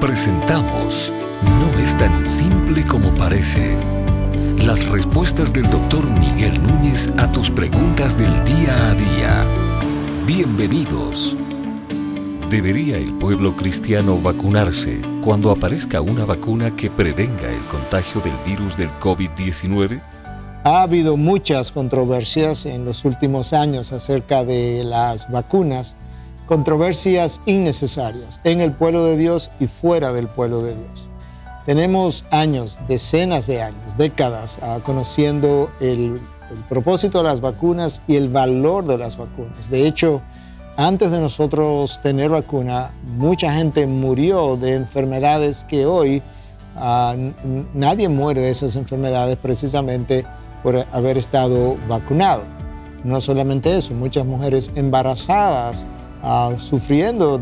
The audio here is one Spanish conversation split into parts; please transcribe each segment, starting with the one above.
Presentamos No es tan simple como parece. Las respuestas del doctor Miguel Núñez a tus preguntas del día a día. Bienvenidos. ¿Debería el pueblo cristiano vacunarse cuando aparezca una vacuna que prevenga el contagio del virus del COVID-19? Ha habido muchas controversias en los últimos años acerca de las vacunas, controversias innecesarias en el pueblo de Dios y fuera del pueblo de Dios. Tenemos años, decenas de años, décadas ah, conociendo el, el propósito de las vacunas y el valor de las vacunas. De hecho, antes de nosotros tener vacuna, mucha gente murió de enfermedades que hoy uh, nadie muere de esas enfermedades precisamente por haber estado vacunado. No solamente eso, muchas mujeres embarazadas uh, sufriendo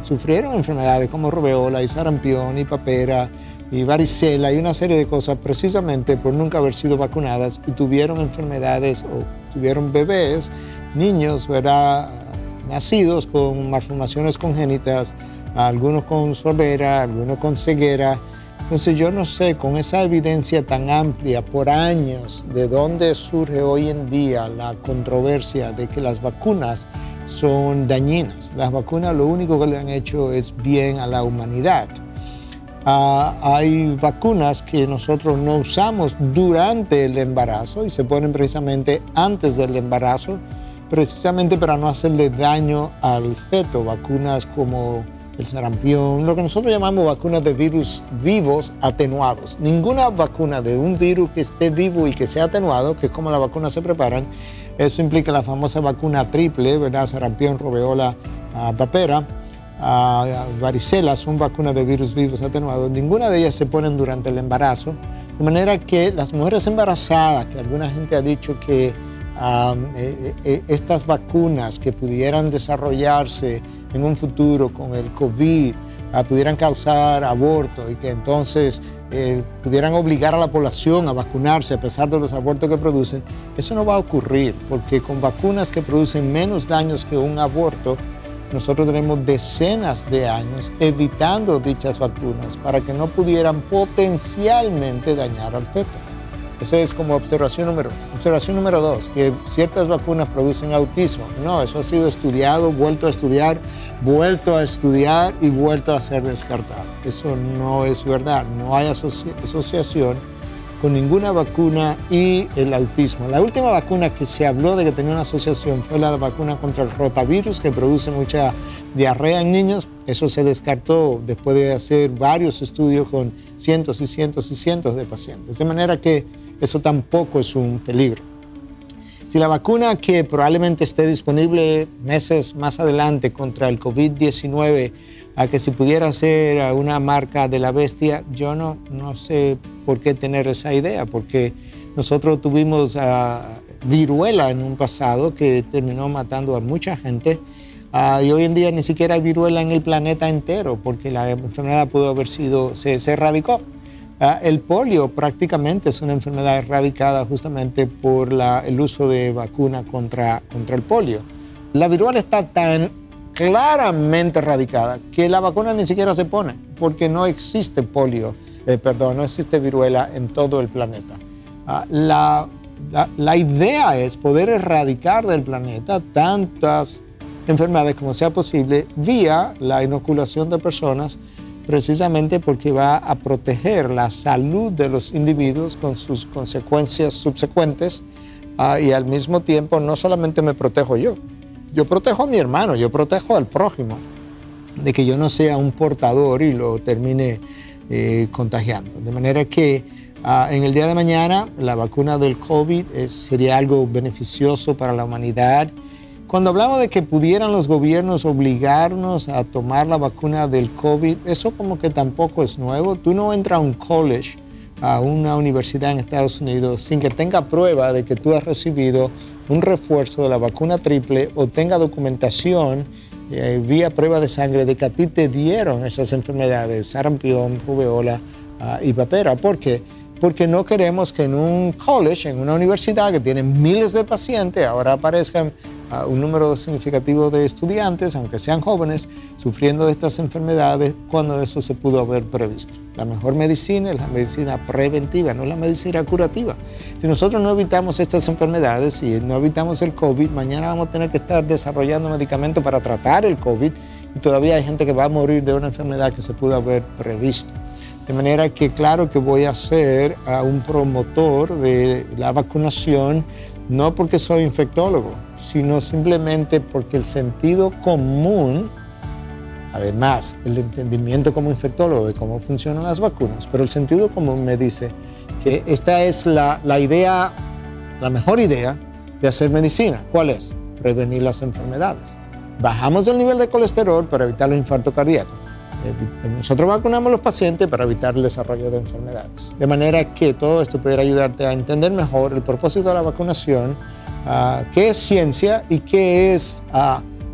sufrieron enfermedades como rubeola y sarampión y papera y varicela y una serie de cosas precisamente por nunca haber sido vacunadas y tuvieron enfermedades o tuvieron bebés, niños, ¿verdad? nacidos con malformaciones congénitas, algunos con sordera, algunos con ceguera. Entonces yo no sé, con esa evidencia tan amplia por años, de dónde surge hoy en día la controversia de que las vacunas son dañinas. Las vacunas lo único que le han hecho es bien a la humanidad. Uh, hay vacunas que nosotros no usamos durante el embarazo y se ponen precisamente antes del embarazo precisamente para no hacerle daño al feto, vacunas como el sarampión, lo que nosotros llamamos vacunas de virus vivos atenuados. Ninguna vacuna de un virus que esté vivo y que sea atenuado, que es como las vacunas se preparan, eso implica la famosa vacuna triple, ¿verdad? Sarampión, robeola, uh, papera, uh, varicela, son vacunas de virus vivos atenuados. Ninguna de ellas se ponen durante el embarazo, de manera que las mujeres embarazadas, que alguna gente ha dicho que eh, eh, eh, estas vacunas que pudieran desarrollarse en un futuro con el COVID ah, pudieran causar aborto y que entonces pudieran obligar a la población a vacunarse a pesar de los abortos que producen, eso no va a ocurrir porque con vacunas que producen menos daños que un aborto, nosotros tenemos decenas de años evitando dichas vacunas para que no pudieran potencialmente dañar al feto. Esa es como observación número. Observación número dos, que ciertas vacunas producen autismo. No, eso ha sido estudiado, vuelto a estudiar, vuelto a estudiar y vuelto a ser descartado. Eso no es verdad. No hay asociación con ninguna vacuna y el autismo. La última vacuna que se habló de que tenía una asociación fue la vacuna contra el rotavirus, que produce mucha diarrea en niños. Eso se descartó después de hacer varios estudios con cientos y cientos y cientos de pacientes. De manera que eso tampoco es un peligro. Si la vacuna que probablemente esté disponible meses más adelante contra el COVID-19 a que si pudiera ser una marca de la bestia, yo no, no sé por qué tener esa idea, porque nosotros tuvimos uh, viruela en un pasado que terminó matando a mucha gente. Uh, y hoy en día ni siquiera hay viruela en el planeta entero porque la enfermedad pudo haber sido, se, se erradicó. Uh, el polio prácticamente es una enfermedad erradicada justamente por el uso de vacuna contra, contra el polio. La viruela está tan claramente erradicada, que la vacuna ni siquiera se pone, porque no existe polio, eh, perdón, no existe viruela en todo el planeta. Ah, la, la, idea es poder erradicar del planeta tantas enfermedades como sea posible vía la inoculación de personas, precisamente porque va a proteger la salud de los individuos con sus consecuencias subsecuentes ah, y al mismo tiempo no solamente me protejo yo, yo protejo a mi hermano, yo protejo al prójimo, de que yo no sea un portador y lo termine eh, contagiando. De manera que ah, en el día de mañana la vacuna del COVID sería algo beneficioso para la humanidad. Cuando hablamos de que pudieran los gobiernos obligarnos a tomar la vacuna del COVID, eso como que tampoco es nuevo. Tú no entras a un college a una universidad en Estados Unidos sin que tenga prueba de que tú has recibido un refuerzo de la vacuna triple o tenga documentación eh, vía prueba de sangre de que a ti te dieron esas enfermedades, sarampión, rubeola ah, y papera. ¿Por qué? Porque no queremos que en un college, en una universidad que tiene miles de pacientes, ahora aparezcan un número significativo de estudiantes, aunque sean jóvenes, sufriendo de estas enfermedades cuando eso se pudo haber previsto. La mejor medicina es la medicina preventiva, no la medicina curativa. Si nosotros no evitamos estas enfermedades y no evitamos el COVID, mañana vamos a tener que estar desarrollando medicamentos para tratar el COVID y todavía hay gente que va a morir de una enfermedad que se pudo haber previsto. De manera que claro que voy a ser un promotor de la vacunación no porque soy infectólogo, sino simplemente porque el sentido común, además el entendimiento como infectólogo de cómo funcionan las vacunas, pero el sentido común me dice que esta es la, la idea, la mejor idea de hacer medicina. ¿Cuál es? Prevenir las enfermedades. Bajamos el nivel de colesterol para evitar el infarto cardíaco eh, nosotros vacunamos a los pacientes para evitar el desarrollo de enfermedades. De manera que todo esto pudiera ayudarte a entender mejor el propósito de la vacunación, ah, qué es ciencia y qué es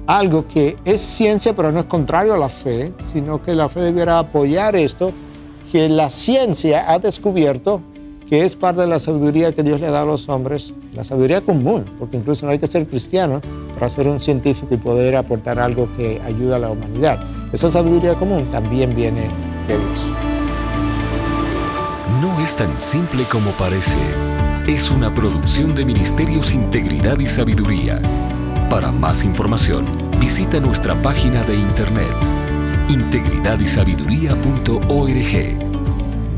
algo que es ciencia pero no es contrario a la fe, sino que la fe debiera apoyar esto, que la ciencia ha descubierto que es parte de la sabiduría que Dios le da a los hombres, la sabiduría común, porque incluso no hay que ser cristiano para ser un científico y poder aportar algo que ayuda a la humanidad. Esa sabiduría común también viene de Dios. No es tan simple como parece. Es una producción de Ministerios Integridad y Sabiduría. Para más información, visita nuestra página de internet integridadysabiduría.org.